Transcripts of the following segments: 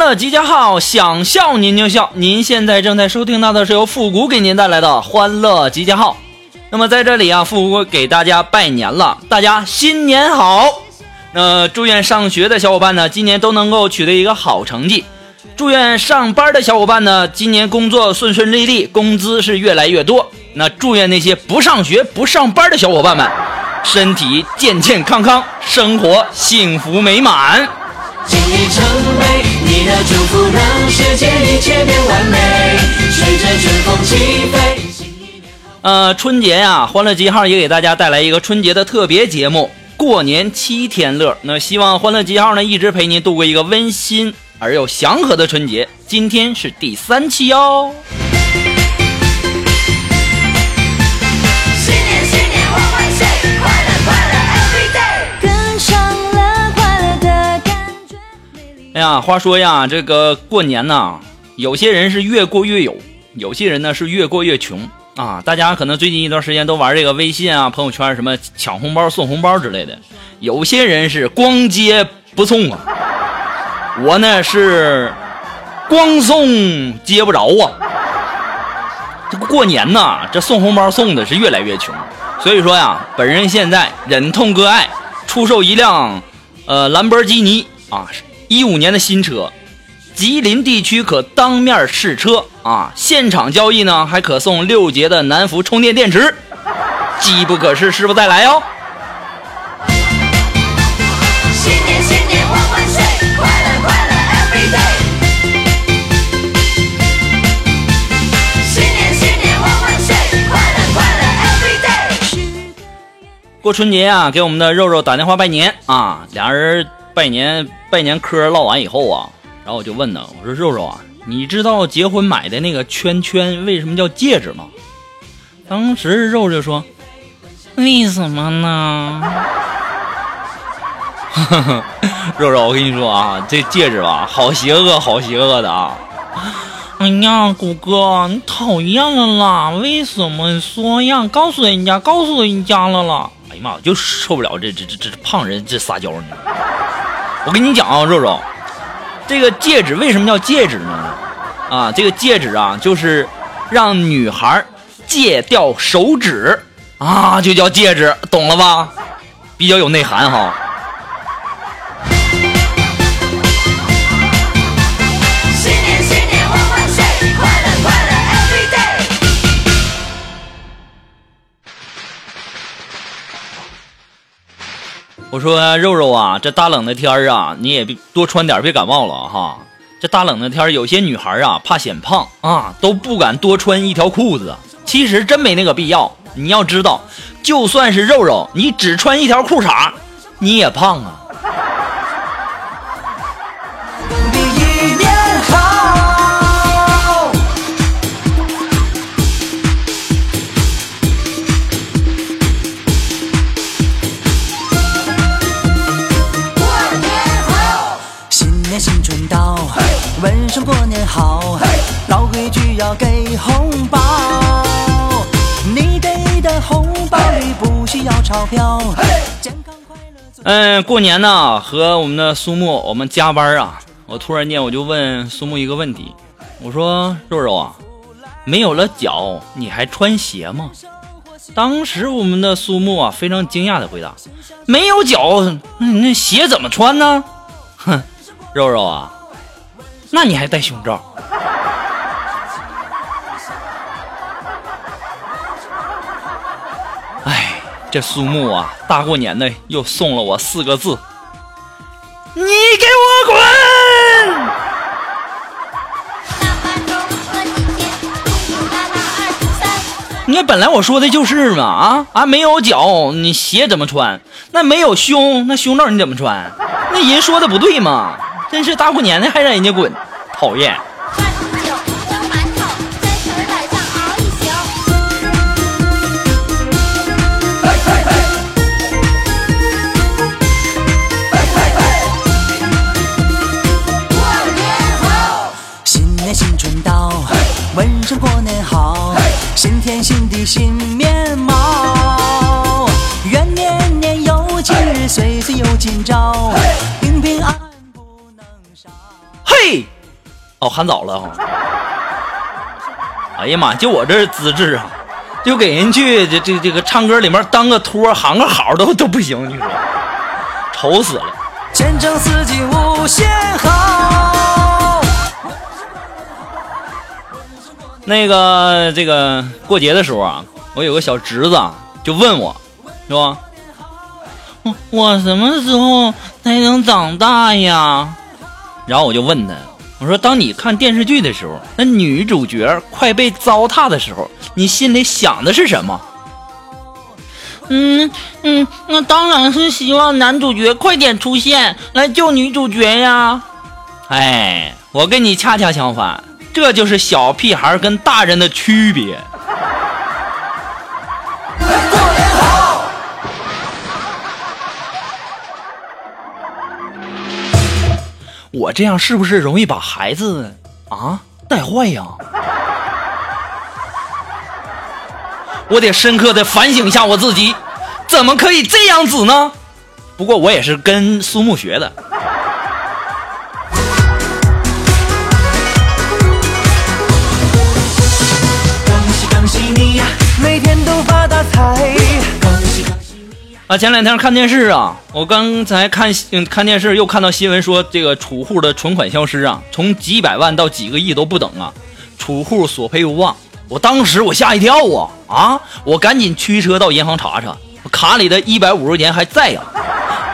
乐集结号，想笑您就笑。您现在正在收听到的是由复古给您带来的欢乐集结号。那么在这里啊，复古给大家拜年了，大家新年好。那祝愿上学的小伙伴呢，今年都能够取得一个好成绩。祝愿上班的小伙伴呢，今年工作顺顺利利，工资是越来越多。那祝愿那些不上学、不上班的小伙伴们，身体健健康康，生活幸福美满。敬你成美，你的祝福让世界一切变完美，随着春风起飞。呃，春节呀，欢乐集号也给大家带来一个春节的特别节目——过年七天乐。那希望欢乐集号呢一直陪您度过一个温馨而又祥和的春节。今天是第三期哦。呀，话说呀，这个过年呐，有些人是越过越有，有些人呢是越过越穷啊。大家可能最近一段时间都玩这个微信啊、朋友圈什么抢红包、送红包之类的，有些人是光接不送啊。我呢是光送接不着啊。这个过年呐，这送红包送的是越来越穷，所以说呀，本人现在忍痛割爱，出售一辆呃兰博基尼啊，一五年的新车，吉林地区可当面试车啊，现场交易呢还可送六节的南孚充电电池，机不可失，失不再来哦。新年新年万万岁，快乐快乐 every day。新年新年万万岁，快乐快乐 every day。过春节啊，给我们的肉肉打电话拜年啊，俩人拜年拜年嗑唠完以后啊，然后我就问他，我说肉肉啊，你知道结婚买的那个圈圈为什么叫戒指吗？当时肉肉说，为什么呢？肉肉，我跟你说啊，这戒指吧，好邪恶，好邪恶的啊！哎呀，谷歌，你讨厌了啦！为什么说呀？告诉人家，告诉人家了啦！哎呀妈，我就受不了这这这这胖人这撒娇呢。我跟你讲啊，肉肉，这个戒指为什么叫戒指呢？啊，这个戒指啊，就是让女孩戒掉手指啊，就叫戒指，懂了吧？比较有内涵哈。我说肉肉啊，这大冷的天儿啊，你也多穿点，别感冒了哈。这大冷的天儿，有些女孩儿啊怕显胖啊，都不敢多穿一条裤子。其实真没那个必要。你要知道，就算是肉肉，你只穿一条裤衩，你也胖啊。问声过年好，老规矩要给红包，你给的红包里不需要钞票，健康快乐最。嗯，过年呢，和我们的苏木，我们加班啊。我突然间我就问苏木一个问题，我说肉肉啊，没有了脚，你还穿鞋吗？当时我们的苏木啊非常惊讶的回答：“没有脚，嗯那鞋怎么穿呢？”哼，肉肉啊，那你还戴胸罩？哎这苏木啊，大过年的又送了我四个字：你给我滚！你，本来我说的就是嘛，啊啊，没有脚，你鞋怎么穿？那没有胸，那胸罩你怎么穿？那人说的不对嘛？真是大过年的还让人家滚，讨厌。卖红酒，蒸馒头，在石晚上熬一宿。过年好，新年新春到，问声过年好，新天新地新面貌。愿年年有今日，岁岁有今朝。嘿，哦，喊早了哈、哎呀妈，就我这资质啊，就给人去这这这个唱歌里面当个托喊个好都都不行，你说，愁死了。见证四季无限好。那个这个过节的时候啊，我有个小侄子啊，就问我，是吧？我我什么时候才能长大呀？然后我就问他，我说：当你看电视剧的时候，那女主角快被糟蹋的时候，你心里想的是什么？嗯嗯，那当然是希望男主角快点出现来救女主角呀。哎，我跟你恰恰相反，这就是小屁孩跟大人的区别。我这样是不是容易把孩子啊带坏呀？我得深刻的反省一下我自己，怎么可以这样子呢？不过我也是跟苏木学的。恭喜恭喜你呀，每天都发大财。啊，前两天看电视啊，我刚才看嗯看电视又看到新闻说，这个储户的存款消失啊，从几百万到几个亿都不等啊，储户索赔无望。我当时我吓一跳啊啊！我赶紧驱车到银行查查，卡里的一百五十块钱还在呀、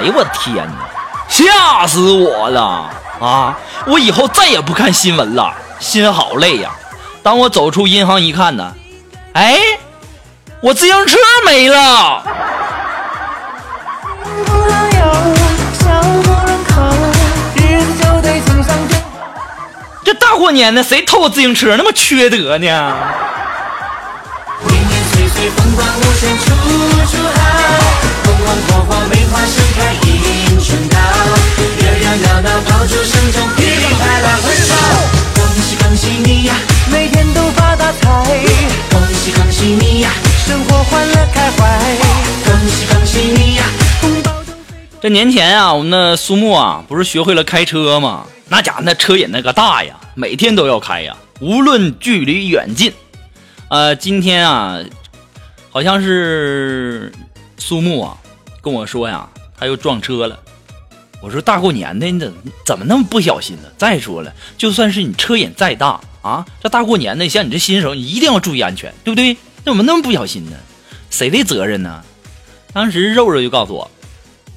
哎呦我的天哪，吓死我了啊！我以后再也不看新闻了，心好累呀、当我走出银行一看呢，哎，我自行车没了。不能有，笑不能口，日子就得从上。这大过年的，谁偷我自行车那么缺德呢？年年岁岁风光无限处处好，红红火火梅花盛开迎春到，热热闹闹爆竹声中噼里啪啦欢笑。恭喜恭喜你呀，每天都发大财。这年前啊，我们的苏木啊，不是学会了开车吗？那家伙那车瘾那个大呀，每天都要开呀，无论距离远近。呃，今天啊，好像是苏木啊跟我说呀，他又撞车了。我说大过年的，你怎怎么那么不小心呢？再说了，就算是你车瘾再大啊，这大过年的，像你这新手，你一定要注意安全，对不对？怎么那么不小心呢？谁的责任呢？当时肉肉就告诉我，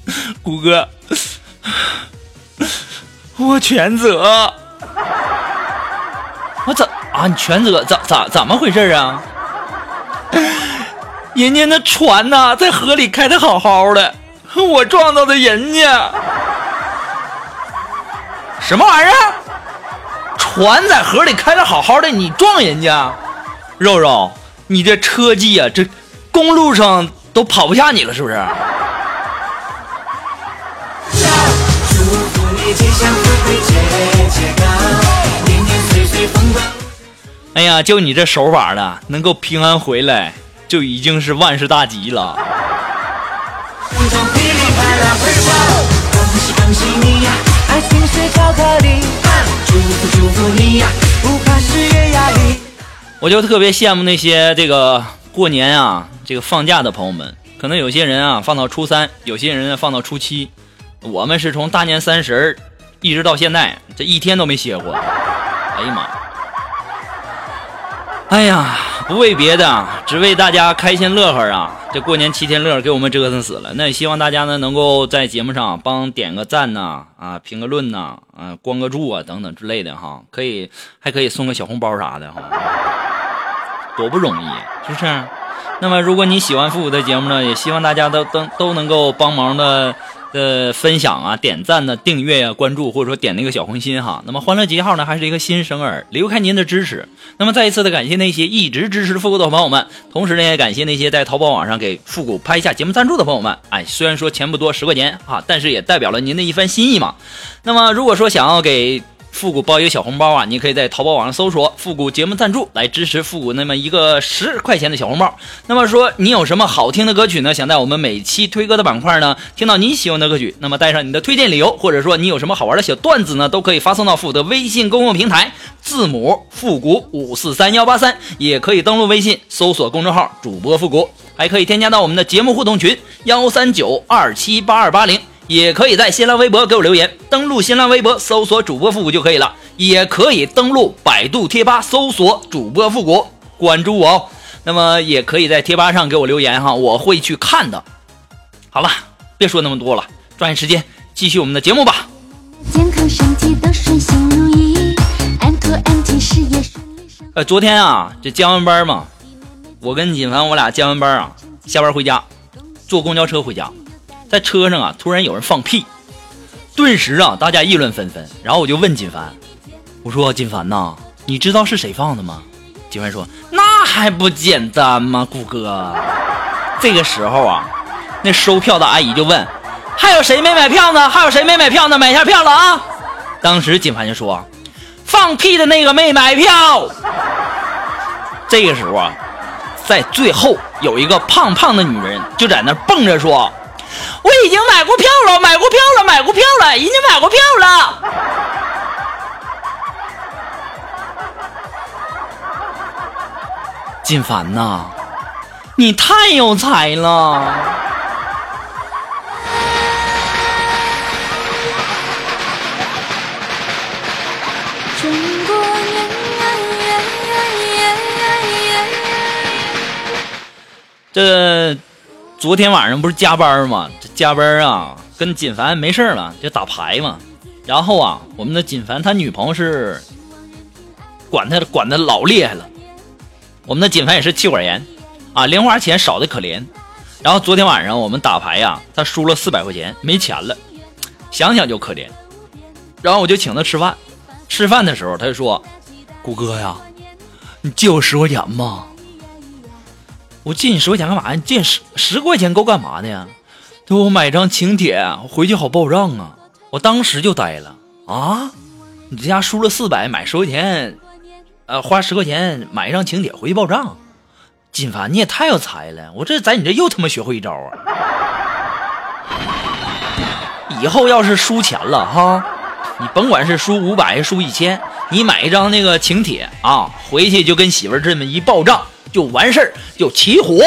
谷哥，我全责。我怎啊？你全责？怎咋怎么回事啊？人家那船呐、在河里开的好好的，我撞到的人家。什么玩意儿？船在河里开的好好的，你撞人家？肉肉，你这车技呀、这公路上都跑不下你了，是不是？吉祥富贵节节高，年年岁岁风光。哎呀，就你这手法的，能够平安回来，就已经是万事大吉了。我就特别羡慕那些这个过年啊，这个放假的朋友们。可能有些人啊放到初三，有些人放到初七，我们是从大年三十一直到现在，这一天都没歇过。哎呀妈！哎呀，不为别的，只为大家开心乐呵啊！这过年七天乐给我们折腾死了。那也希望大家呢能够在节目上帮点个赞呐，啊，评个论呐，啊，关个注啊，等等之类的哈。可以，还可以送个小红包啥的哈，多不容易，是不是？那么，如果你喜欢复古的节目呢，也希望大家都都都能够帮忙的。呃，分享啊，点赞呢，订阅呀，关注，或者说点那个小红心哈。那么欢乐极号呢，还是一个新生儿，离不开您的支持。那么再一次的感谢那些一直支持复古的朋友们，同时呢，也感谢那些在淘宝网上给复古拍下节目赞助的朋友们。哎，虽然说钱不多，十块钱啊，但是也代表了您的一番心意嘛。那么如果说想要给复古包一个小红包啊！你可以在淘宝网上搜索“复古节目赞助”来支持复古那么一个十块钱的小红包。那么说你有什么好听的歌曲呢？想在我们每期推歌的板块呢听到你喜欢的歌曲，那么带上你的推荐理由，或者说你有什么好玩的小段子呢，都可以发送到复古的微信公共平台，字母复古五四三幺八三，也可以登录微信搜索公众号主播复古，还可以添加到我们的节目互动群幺三九二七八二八零。也可以在新浪微博给我留言，登录新浪微博搜索主播复古就可以了。也可以登录百度贴吧搜索主播复古，关注我哦。那么也可以在贴吧上给我留言哈，我会去看的。好了，别说那么多了，抓紧时间继续我们的节目吧。健康身体都顺心如意，M to M 事业顺利。呃，昨天啊，这加完班嘛，我跟锦凡我俩加完班啊，下班回家，坐公交车回家。在车上啊，突然有人放屁，顿时啊，大家议论纷纷。然后我就问锦凡：“我说锦凡呐，你知道是谁放的吗？”锦凡说：“那还不简单吗，谷哥。”这个时候啊，那收票的阿姨就问：“还有谁没买票呢？还有谁没买票呢？买下票了啊！”当时锦凡就说：“放屁的那个没买票。”这个时候啊，在最后有一个胖胖的女人就在那蹦着说。我已经买过票了，买过票了，买过票了，已经买过票了。锦凡呐，你太有才了。这。昨天晚上不是加班吗？这加班啊，跟锦凡没事了，就打牌嘛。然后啊，我们的锦凡他女朋友是管他管的老厉害了。我们的锦凡也是气管炎啊，零花钱少的可怜。然后昨天晚上我们打牌呀，他输了四百块钱，没钱了，想想就可怜。然后我就请他吃饭，吃饭的时候他就说：“谷哥呀，你借我十块钱吧。”我借你十块钱干嘛呀？借十十块钱够干嘛的呀？给我买张请帖，回去好报账啊！我当时就呆了啊！你这家输了四百，买十块钱，呃，花十块钱买一张请帖回去报账。金凡，你也太有才了！我这在你这又他妈学会一招啊！以后要是输钱了哈，你甭管是输五百输一千，你买一张那个请帖啊，回去就跟媳妇这么一报账。就完事儿，就起火。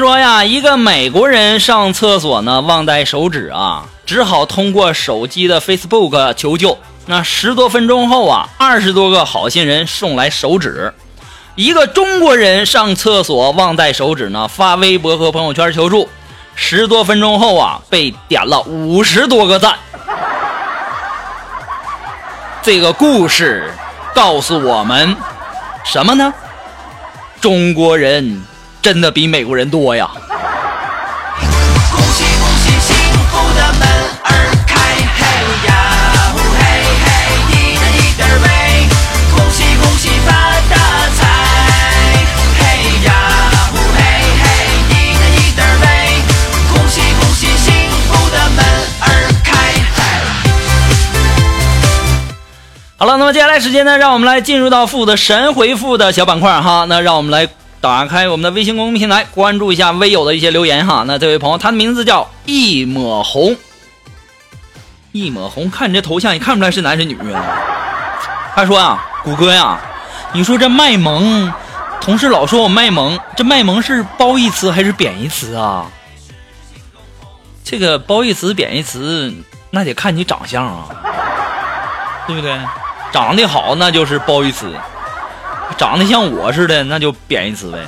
说呀，一个美国人上厕所呢，忘带手纸啊，只好通过手机的 Facebook 求救。那十多分钟后啊，二十多个好心人送来手纸。一个中国人上厕所忘带手纸呢，发微博和朋友圈求助。十多分钟后啊，被点了五十多个赞。这个故事告诉我们什么呢？中国人。真的比美国人多呀！恭喜恭喜，幸福的门儿开，嘿呀，嘿嘿，一人一点呗。恭喜恭喜，发大财，嘿呀，嘿嘿，一人一点呗。恭喜恭喜，幸福的门儿开。好了，那么接下来时间呢，让我们来进入到负的神回复的小板块哈。那让我们来。打开我们的微信公众平台，关注一下微友的一些留言哈。那这位朋友，他的名字叫一抹红，一抹红，看你这头像也看不出来是男是女啊。他说啊，谷歌呀，你说这卖萌，同事老说我卖萌，这卖萌是褒义词还是贬义词啊？这个褒义词、贬义词，那得看你长相啊，对不对？长得好那就是褒义词，长得像我似的那就贬义词呗。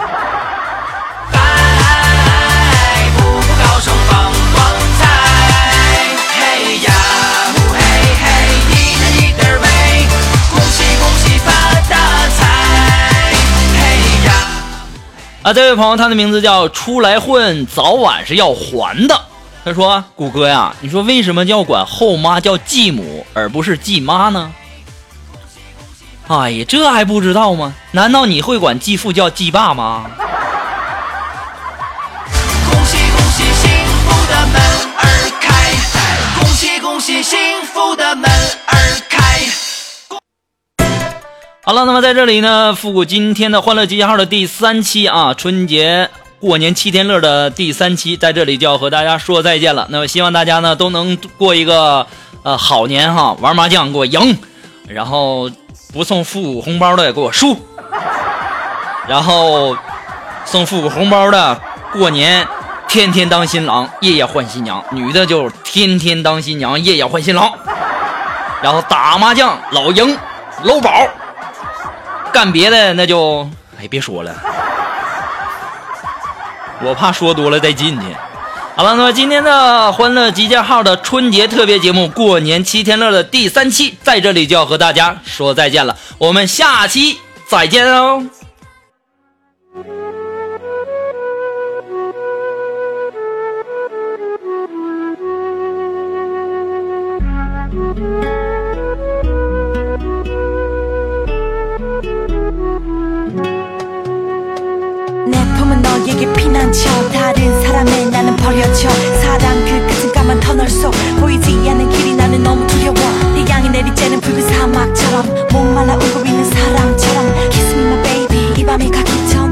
啊，这位朋友，他的名字叫出来混，早晚是要还的。他说：“谷歌呀，你说为什么要管后妈叫继母，而不是继妈呢？”哎呀，这还不知道吗？难道你会管继父叫继爸吗？恭喜恭喜，幸福的门儿开！恭喜恭喜，幸福的门儿开！好了，那么在这里呢，复古今天的欢乐集结号的第三期啊，春节。过年七天乐的第三期在这里就要和大家说再见了。那么希望大家呢都能过一个呃好年哈，玩麻将给我赢，然后不送复古红包的给我输，然后送复古红包的过年天天当新郎夜夜换新娘，女的就天天当新娘夜夜换新郎，然后打麻将老赢搂宝，干别的那就哎别说了。我怕说多了再进去。好了，那么今天的欢乐集结号的春节特别节目《过年七天乐》的第三期，在这里就要和大家说再见了。我们下期再见哦。 지금은 너에게 피난처. 다른 사람의 나는 버려져. 사랑 그 끝은 까만 터널 속 보이지 않는 길이 나는 너무 두려워. 네 내 양이 내리쬐는 붉은 사막처럼 목말라 울고 있는 사람처럼 Kiss me my baby. 이 밤이 가기 전